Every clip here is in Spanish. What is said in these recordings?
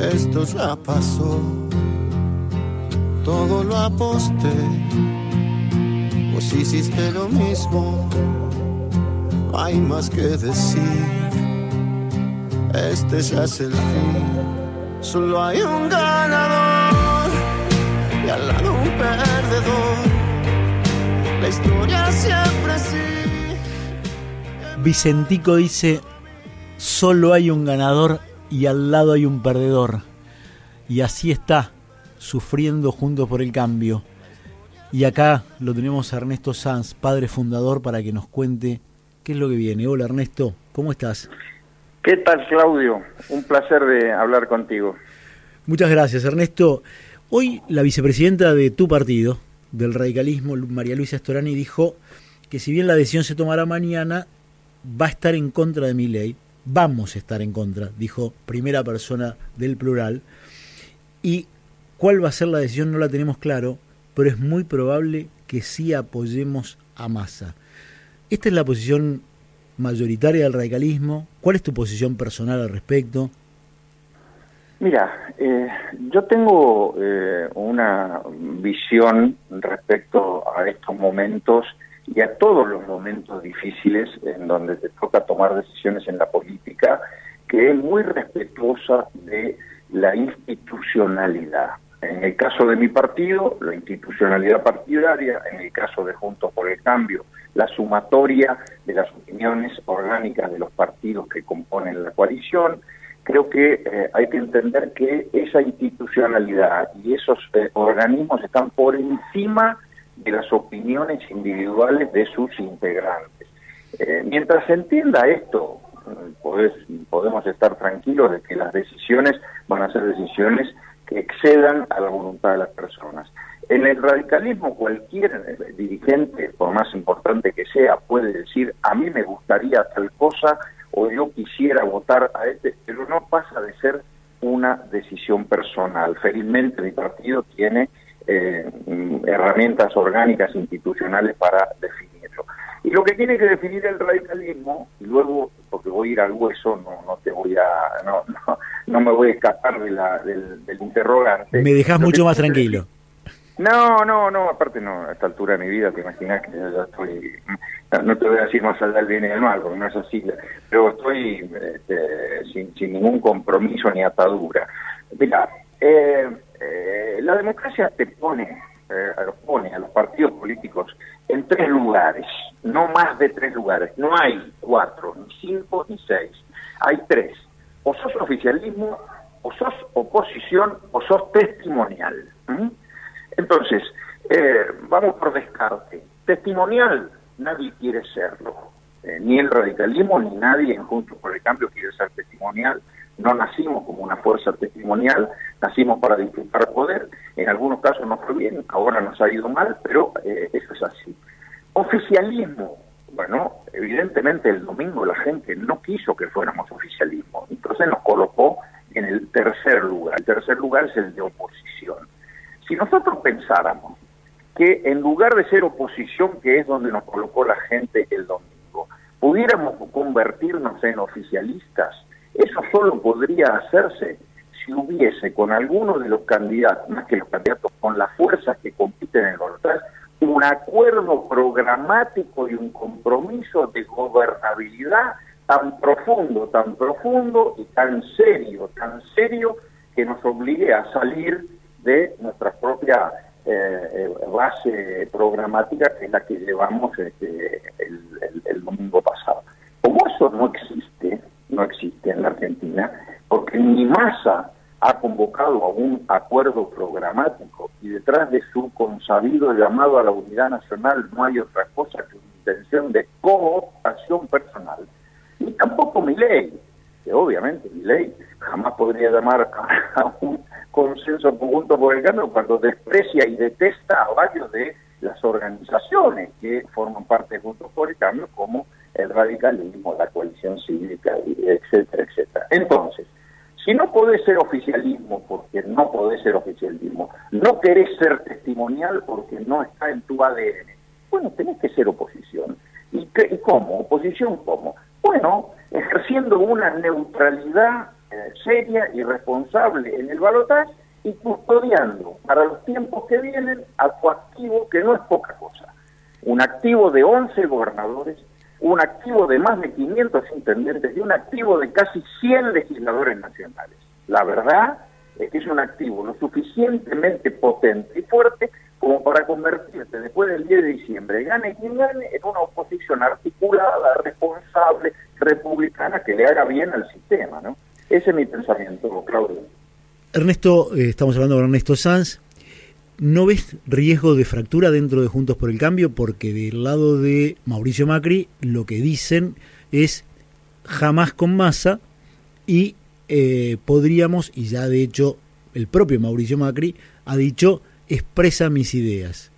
Esto ya pasó, todo lo aposté. Vos hiciste lo mismo, hay más que decir. Este ya es el fin, solo hay un ganador y al lado un perdedor. La historia siempre sí. Vicentico dice, solo hay un ganador y al lado hay un perdedor. Y así está, sufriendo juntos por el cambio. Y acá lo tenemos a Ernesto Sanz, padre fundador, para que nos cuente qué es lo que viene. Hola Ernesto, ¿cómo estás? ¿Qué tal Claudio? Un placer de hablar contigo. Muchas gracias Ernesto. Hoy la vicepresidenta de tu partido, del radicalismo, María Luisa Storani, dijo que si bien la decisión se tomará mañana, va a estar en contra de mi ley, vamos a estar en contra, dijo primera persona del plural. Y cuál va a ser la decisión no la tenemos claro, pero es muy probable que sí apoyemos a Massa. Esta es la posición mayoritaria del radicalismo. ¿Cuál es tu posición personal al respecto? Mira, eh, yo tengo eh, una visión respecto a estos momentos y a todos los momentos difíciles en donde te toca tomar decisiones en la política, que es muy respetuosa de la institucionalidad. En el caso de mi partido, la institucionalidad partidaria, en el caso de Juntos por el Cambio, la sumatoria de las opiniones orgánicas de los partidos que componen la coalición, creo que eh, hay que entender que esa institucionalidad y esos eh, organismos están por encima de las opiniones individuales de sus integrantes. Eh, mientras se entienda esto, podemos estar tranquilos de que las decisiones van a ser decisiones que excedan a la voluntad de las personas. En el radicalismo cualquier dirigente, por más importante que sea, puede decir a mí me gustaría tal cosa o yo quisiera votar a este, pero no pasa de ser una decisión personal. Felizmente mi partido tiene eh, herramientas orgánicas institucionales para definirlo. Y lo que tiene que definir el radicalismo, y luego, porque voy a ir al hueso, no, no te voy a, no, no, no me voy a escapar de la, del, del interrogante. Me dejas mucho más tranquilo. No, no, no, aparte no, a esta altura de mi vida te imaginas que ya estoy, no, te voy a decir más allá del bien y del mal, porque no es así, pero estoy este, sin, sin ningún compromiso ni atadura. Mira, eh, eh, la democracia te pone, eh, pone a los partidos políticos en tres lugares, no más de tres lugares, no hay cuatro, ni cinco, ni seis, hay tres. O sos oficialismo, o sos oposición, o sos testimonial. Entonces, eh, vamos por descarte. Testimonial, nadie quiere serlo. Eh, ni el radicalismo, ni nadie en Juntos por el Cambio quiere ser testimonial no nacimos como una fuerza testimonial, nacimos para disfrutar poder, en algunos casos nos fue bien, ahora nos ha ido mal, pero eh, eso es así. Oficialismo, bueno, evidentemente el domingo la gente no quiso que fuéramos oficialismo, entonces nos colocó en el tercer lugar, el tercer lugar es el de oposición. Si nosotros pensáramos que en lugar de ser oposición, que es donde nos colocó la gente el domingo, pudiéramos convertirnos en oficialistas, eso solo podría hacerse si hubiese con alguno de los candidatos, más que los candidatos, con las fuerzas que compiten en los otros, un acuerdo programático y un compromiso de gobernabilidad tan profundo, tan profundo y tan serio, tan serio que nos obligue a salir de nuestra propia eh, eh, base programática que es la que llevamos este, el domingo pasado. Como eso no existe, no existe en la Argentina, porque ni masa ha convocado a un acuerdo programático y detrás de su consabido llamado a la unidad nacional no hay otra cosa que una intención de cooptación personal. Ni tampoco mi ley. que obviamente mi ley jamás podría llamar a, un consenso conjunto por el cambio cuando desprecia y detesta a varios de las organizaciones que forman parte de Juntos por el Cambio, como el radicalismo, la coalición cívica, etcétera, etcétera. Entonces, si no podés ser oficialismo, porque no podés ser oficialismo, no querés ser testimonial porque no está en tu ADN, bueno, tenés que ser oposición. ¿Y, qué, cómo? ¿Oposición cómo? Bueno, ejerciendo una neutralidad eh, seria y responsable en el balotaje y custodiando para los tiempos que vienen a tu activo, que no es poca cosa. Un activo de 11 gobernadores, un activo de más de 500 intendentes y un activo de casi 100 legisladores nacionales. La verdad es que es un activo lo suficientemente potente y fuerte como para convertirse después del 10 de diciembre, gane quien gane, en una oposición articulada, responsable, republicana, que le haga bien al sistema. ¿no? Ese es mi pensamiento, Claudio. Ernesto, eh, estamos hablando con Ernesto Sanz. ¿No ves riesgo de fractura dentro de Juntos por el Cambio? Porque del lado de Mauricio Macri lo que dicen es jamás con masa y eh, podríamos, y ya de hecho el propio Mauricio Macri ha dicho, expresa mis ideas.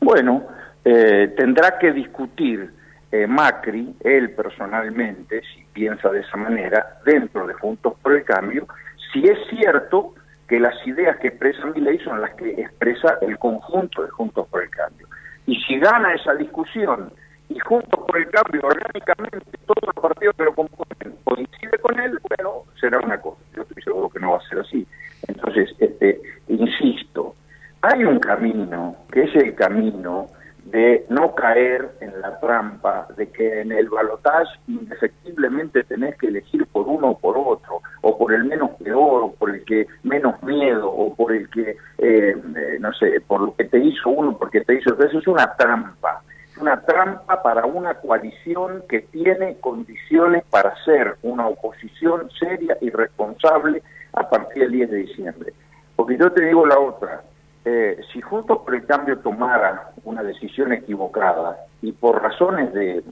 Bueno, eh, tendrá que discutir eh, Macri, él personalmente, si piensa de esa manera, dentro de Juntos por el Cambio, si es cierto que las ideas que expresa mi ley son las que expresa el conjunto de Juntos por el Cambio. Y si gana esa discusión y Juntos por el Cambio orgánicamente todos los partidos que lo componen coincide con él, bueno, será una cosa. Yo estoy seguro que no va a ser así. Entonces, este, insisto, hay un camino, que es el camino de no caer en la trampa de que en el balotaje indefectiblemente tenés que elegir por uno o por otro, o por el menos peor, o por el que menos miedo, o por el que, eh, eh, no sé, por lo que te hizo uno, porque te hizo eso, es una trampa, una trampa para una coalición que tiene condiciones para ser una oposición seria y responsable a partir del 10 de diciembre. Porque yo te digo la otra, eh, si Juntos por el Cambio tomara una decisión equivocada y por razones de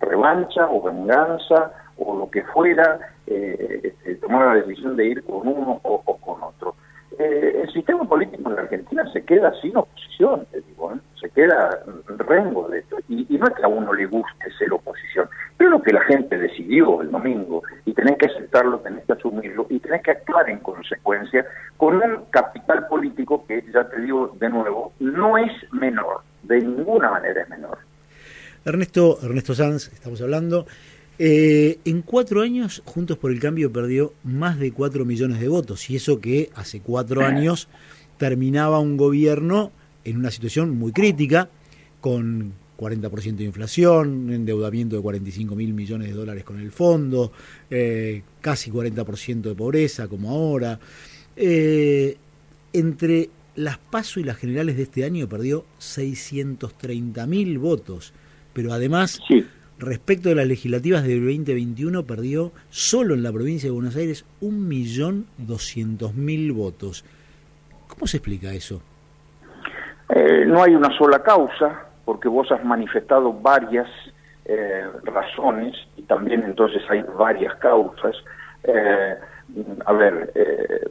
revancha o venganza o lo que fuera, eh, este, tomara la decisión de ir con uno o, con otro, eh, el sistema político en la Argentina se queda sin oposición, te digo, se queda rengo de esto. Y, y, no es que a uno le guste ser oposición, pero lo que la gente decidió el domingo y tenés que aceptarlo, tenés que asumirlo y tenés que actuar en consecuencia con un capital político que, ya te digo de nuevo, no es menor, de ninguna manera es menor. Ernesto, Ernesto Sanz, estamos hablando. Eh, en cuatro años, Juntos por el Cambio perdió más de cuatro millones de votos, y eso que hace cuatro años terminaba un gobierno en una situación muy crítica, con 40% de inflación, endeudamiento de 45 mil millones de dólares con el fondo, eh, casi 40% de pobreza como ahora. Eh, entre las PASO y las generales de este año perdió 630 mil votos, pero además, respecto de las legislativas del 2021, perdió solo en la provincia de Buenos Aires 1.200.000 votos. ¿Cómo se explica eso? Eh, no hay una sola causa, porque vos has manifestado varias eh, razones y también entonces hay varias causas. Eh, a ver, eh,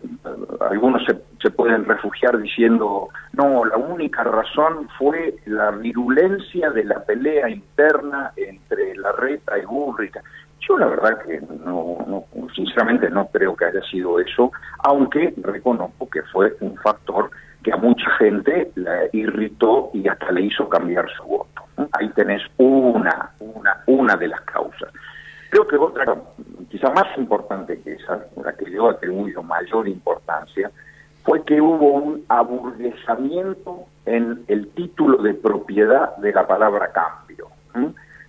algunos se, pueden refugiar diciendo, no, la única razón fue la virulencia de la pelea interna entre la reta y Burrica. Yo la verdad que no, no, sinceramente no creo que haya sido eso, aunque reconozco que fue un factor que a mucha gente la irritó y hasta le hizo cambiar su voto. Ahí tenés una, una, una de las causas. Creo que otra, quizá más importante que esa, la que yo atribuyo mayor importancia, fue que hubo un aburguesamiento en el título de propiedad de la palabra cambio.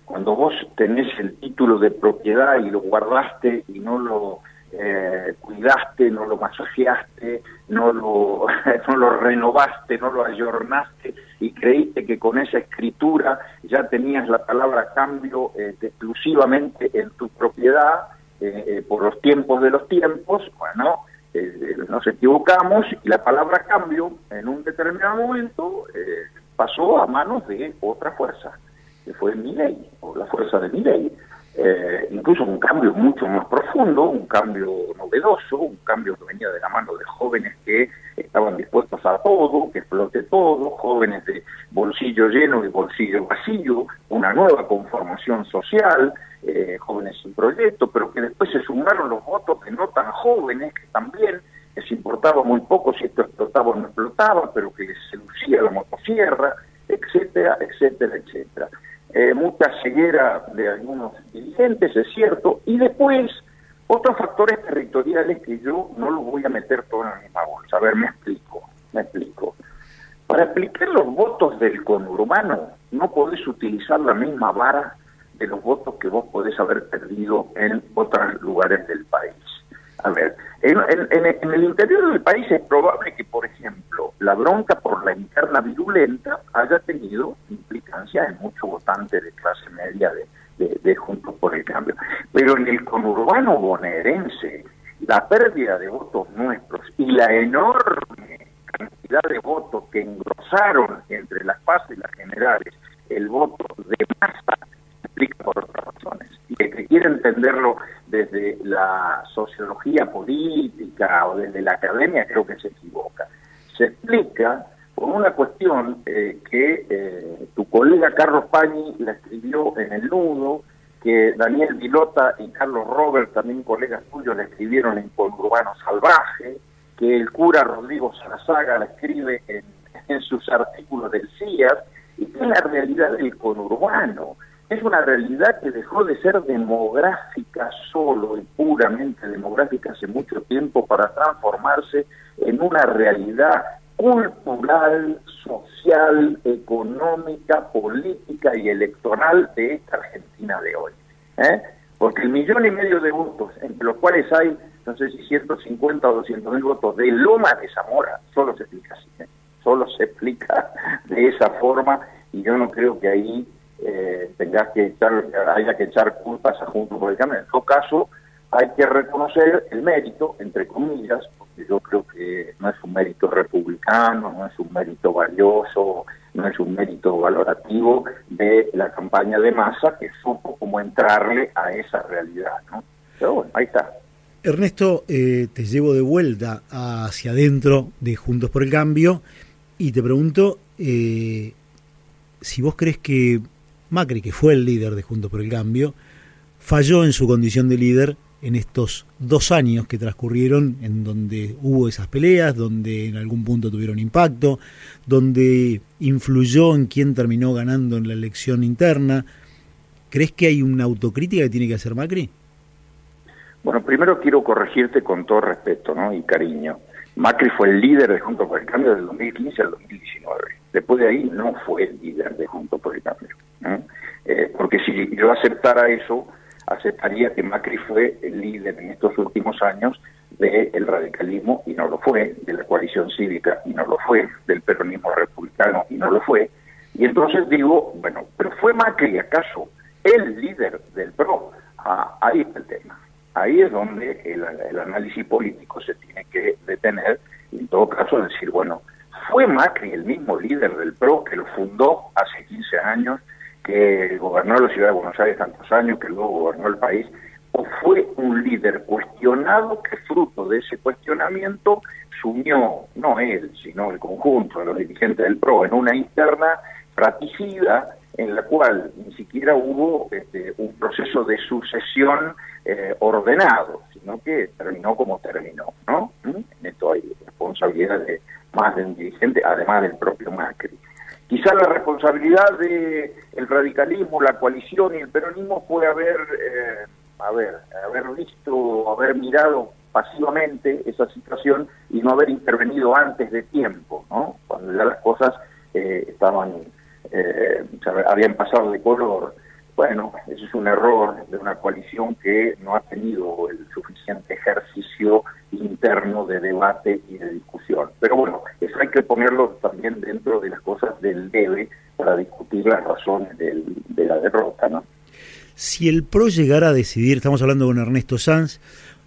Cuando vos tenés el título de propiedad y lo guardaste y no lo eh, cuidaste, no lo masajeaste, no lo, no lo renovaste, no lo ayornaste y creíste que con esa escritura ya tenías la palabra cambio eh, exclusivamente en tu propiedad eh, eh, por los tiempos de los tiempos, bueno, nos equivocamos y la palabra cambio en un determinado momento pasó a manos de otra fuerza, que fue mi ley, o la fuerza de mi ley eh, incluso un cambio mucho más profundo, un cambio novedoso, un cambio que venía de la mano de jóvenes que estaban dispuestos a todo, que explote todo, jóvenes de bolsillo lleno y bolsillo vacío, una nueva conformación social, eh, jóvenes sin proyecto, pero que después se sumaron los votos de no tan jóvenes, que también les importaba muy poco si esto explotaba o no explotaba, pero que les seducía la motosierra, etcétera, etcétera, etcétera. Eh, mucha ceguera de algunos dirigentes, es cierto, y después otros factores territoriales que yo no los voy a meter todo en la misma bolsa. A ver, me explico, me explico. Para explicar los votos del conurbano, no podés utilizar la misma vara de los votos que vos podés haber perdido en otros lugares del país. A ver, en, el interior del país es probable que, por ejemplo, la bronca por la interna virulenta haya tenido implicancia en muchos votantes de clase media de, de, Juntos por el Cambio. Pero en el conurbano bonaerense, la pérdida de votos nuestros y la enorme cantidad de votos que engrosaron entre las pases y las generales el voto de masa explica por otras razones. El que quiere entenderlo desde la sociología política o desde la academia creo que se equivoca. Se explica por una cuestión eh, que eh, tu colega Carlos Pañi la escribió en El Nudo, que Daniel Vilota y Carlos Robert, también colegas tuyos, la escribieron en Urbano Salvaje, que el cura Rodrigo Sarazaga la escribe en, en sus artículos del CIAS, y que es la realidad del conurbano es una realidad que dejó de ser demográfica solo y puramente demográfica hace mucho tiempo para transformarse en una realidad cultural, social, económica, política y electoral de esta Argentina de hoy. ¿eh? Porque el millón y medio de votos, entre los cuales hay, no sé si 150 o 200 mil votos de Loma de Zamora, solo se explica así, ¿eh? solo se explica de esa forma y yo no creo que ahí eh, tengas que echar, haya que echar culpas a Juntos por el Cambio. En todo caso, hay que reconocer el mérito, entre comillas, porque yo creo que no es un mérito republicano, no es un mérito valioso, no es un mérito valorativo de la campaña de masa que supo cómo entrarle a esa realidad. ¿no? Pero bueno, ahí está. Ernesto, eh, te llevo de vuelta hacia adentro de Juntos por el Cambio y te pregunto eh, si vos crees que Macri, que fue el líder de Juntos por el Cambio, falló en su condición de líder en estos dos años que transcurrieron en donde hubo esas peleas, donde en algún punto tuvieron impacto, donde influyó en quién terminó ganando en la elección interna. ¿Crees que hay una autocrítica que tiene que hacer Macri? Bueno, primero quiero corregirte con todo respeto ¿no? y cariño. Macri fue el líder de Juntos por el Cambio del 2015 al 2019. Después de ahí no fue el líder de Juntos por el Cambio. Eh, porque si yo aceptara eso, aceptaría que Macri fue el líder en estos últimos años del radicalismo y no lo fue, de la coalición cívica y no lo fue, del peronismo republicano y no lo fue. Y entonces digo, bueno, pero ¿fue Macri acaso el líder del PRO? Ah, ahí está el tema. Ahí es donde el, análisis político se tiene que detener y en todo caso decir, bueno, ¿fue Macri el mismo líder del PRO que lo fundó hace 15 años que gobernó la ciudad de Buenos Aires tantos años, que luego gobernó el país, o fue un líder cuestionado que fruto de ese cuestionamiento sumió, no él, sino el conjunto de los dirigentes del PRO, en una interna fratricida en la cual ni siquiera hubo este, un proceso de sucesión eh, ordenado, sino que terminó como terminó, ¿no? ¿Mm? En esto hay responsabilidad de más de un dirigente, además del propio Macri. Quizá la responsabilidad de el radicalismo, la coalición y el peronismo fue haber, eh, haber, haber visto, haber mirado pasivamente esa situación y no haber intervenido antes de tiempo, ¿no? Cuando ya las cosas eh, estaban, eh, habían pasado de color. Bueno, ese es un error de una coalición que no ha tenido el suficiente ejercicio interno de debate y de discusión. Pero bueno, eso hay que ponerlo también dentro de las cosas del debe para discutir las razones de la derrota, ¿no? Si el PRO llegara a decidir, estamos hablando con Ernesto Sanz,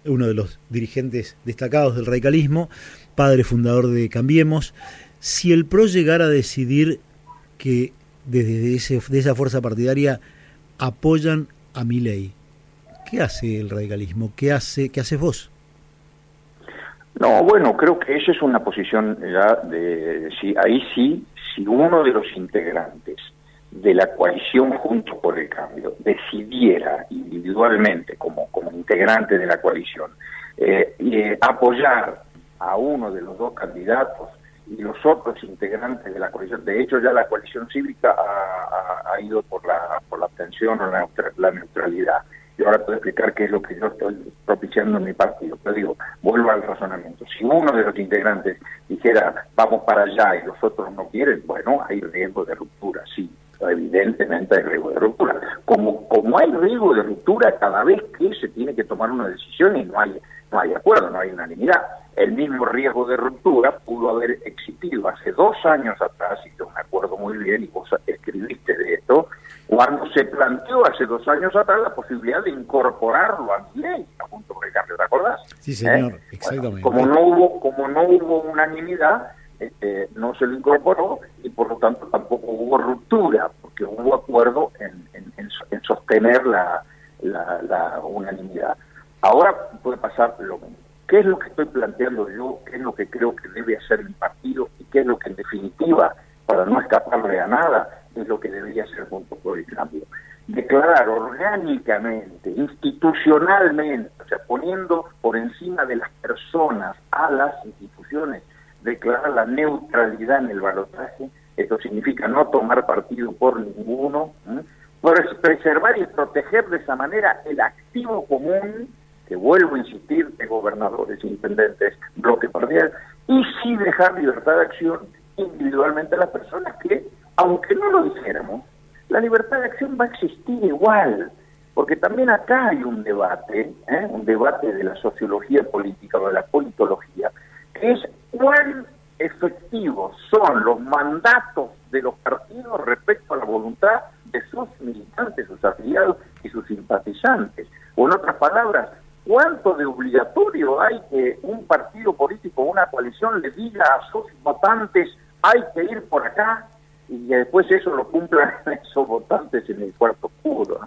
uno de los dirigentes destacados del radicalismo, padre fundador de Cambiemos, si el PRO llegara a decidir que desde ese, de esa fuerza partidaria apoyan a mi ley. ¿Qué hace el radicalismo? ¿Qué hace qué haces vos? No, bueno, creo que esa es una posición ya de si ahí sí, si uno de los integrantes de la coalición Juntos por el Cambio decidiera individualmente como, como integrante de la coalición eh, eh, apoyar a uno de los dos candidatos y los otros integrantes de la coalición, de hecho ya la coalición cívica ha, ido por la, por la abstención o la, la neutralidad. Y ahora puedo explicar qué es lo que yo estoy propiciando en mi partido. Pero digo, vuelvo al razonamiento. Si uno de los integrantes dijera, vamos para allá y los otros no quieren, bueno, hay riesgo de ruptura, sí evidentemente hay riesgo de ruptura. Como, como hay riesgo de ruptura cada vez que se tiene que tomar una decisión y no hay, no hay acuerdo, no hay unanimidad. El mismo riesgo de ruptura pudo haber existido hace dos años atrás, y yo me acuerdo muy bien, y vos escribiste de esto, cuando se planteó hace dos años atrás la posibilidad de incorporarlo a mi ley, a punto de cambio, ¿te acordás? Sí, señor, ¿Eh? exactamente. como no hubo, como no hubo unanimidad, este, no se lo incorporó y por lo tanto tampoco hubo ruptura, porque hubo acuerdo en, sostener la, la, unanimidad. Ahora puede pasar lo mismo. ¿Qué es lo que estoy planteando yo? ¿Qué es lo que creo que debe hacer el partido? ¿Y qué es lo que en definitiva, para no escaparle a nada, es lo que debería hacer junto por el cambio? Declarar orgánicamente, institucionalmente, o sea, poniendo por encima de las personas a las instituciones, declarar la neutralidad en el balotaje, esto significa no tomar partido por ninguno, preservar y proteger de esa manera el activo común, vuelvo a insistir, de gobernadores, intendentes, bloque parcial, y sí dejar libertad de acción individualmente a las personas que, aunque no lo dijéramos, la libertad de acción va a existir igual, porque también acá hay un debate, ¿eh? un debate de la sociología política o de la politología, que es cuán efectivos son los mandatos de los partidos respecto a la voluntad de sus militantes, sus afiliados y sus simpatizantes. O en otras palabras, ¿cuánto de obligatorio hay que un partido político una coalición le diga a sus votantes hay que ir por acá y después eso lo cumplan esos votantes en el cuarto oscuro?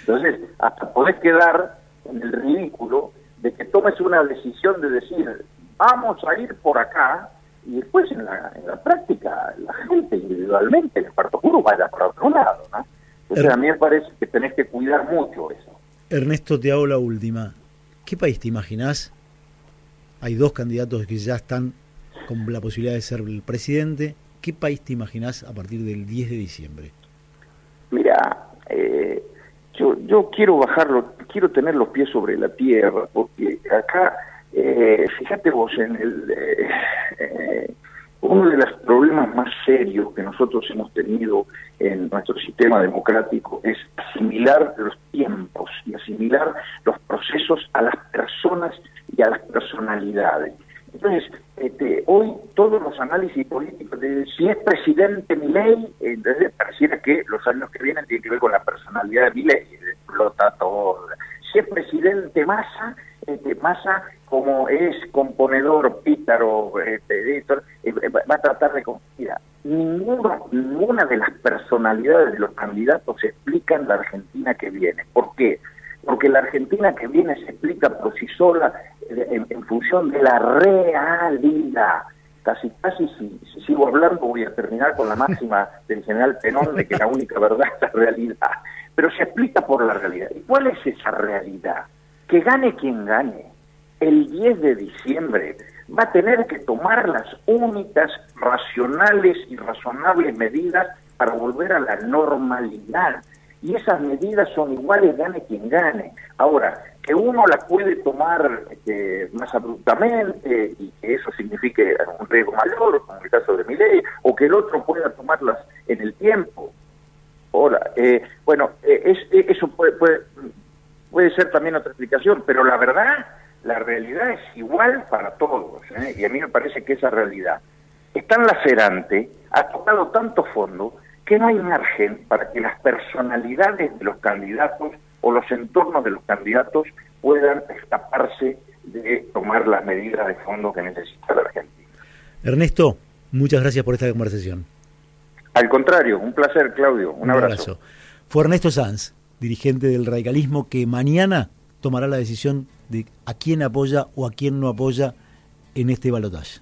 Entonces, hasta podés quedar en el ridículo de que tomes una decisión de decir vamos a ir por acá y después en la, en la práctica la gente individualmente en el cuarto oscuro vaya por otro lado, ¿no? Entonces a mí me parece que tenés que cuidar mucho eso. Ernesto, te hago la última. ¿Qué país te imaginás? Hay dos candidatos que ya están con la posibilidad de ser el presidente. ¿Qué país te imaginás a partir del 10 de diciembre? Mira, eh, yo, quiero bajarlo, quiero tener los pies sobre la tierra, porque acá eh, fíjate vos, en el, eh, uno de los problemas más serios que nosotros hemos tenido en nuestro sistema democrático es asimilar los tiempos y asimilar los procesos a las personas y a las personalidades. Entonces, este, hoy todos los análisis políticos de si es presidente Milei, entonces pareciera que los años que vienen tienen que ver con la personalidad de Milei, explota todo. Si es presidente Massa, este, Massa como es componedor, pítaro, este, editor, eh, va a tratar de... Mira, ninguna, ninguna de las personalidades de los candidatos explican la Argentina que viene. ¿Por qué? Porque la Argentina que viene se explica por sí sola eh, en, función de la realidad. Casi, casi si, si, sigo hablando voy a terminar con la máxima del general Penón de que la única verdad es la realidad. Pero se explica por la realidad. ¿Y cuál es esa realidad? Que gane quien gane el 10 de diciembre va a tener que tomar las únicas racionales y razonables medidas para volver a la normalidad. Y esas medidas son iguales, gane quien gane. Ahora, que uno las puede tomar este, más abruptamente y que eso signifique un riesgo mayor, como el caso de mi ley, o que el otro pueda tomarlas en el tiempo. Ahora, eh, bueno, eh, es, eh, eso puede, puede, puede ser también otra explicación, pero la verdad la realidad es igual para todos, ¿eh? y a mí me parece que esa realidad es tan lacerante, ha tocado tanto fondo, que no hay margen para que las personalidades de los candidatos o los entornos de los candidatos puedan escaparse de tomar las medidas de fondo que necesita la Argentina. Ernesto, muchas gracias por esta conversación. Al contrario, un placer, Claudio. Un, abrazo. Fue Ernesto Sanz, dirigente del radicalismo, que mañana tomará la decisión de a quién apoya o a quién no apoya en este balotaje.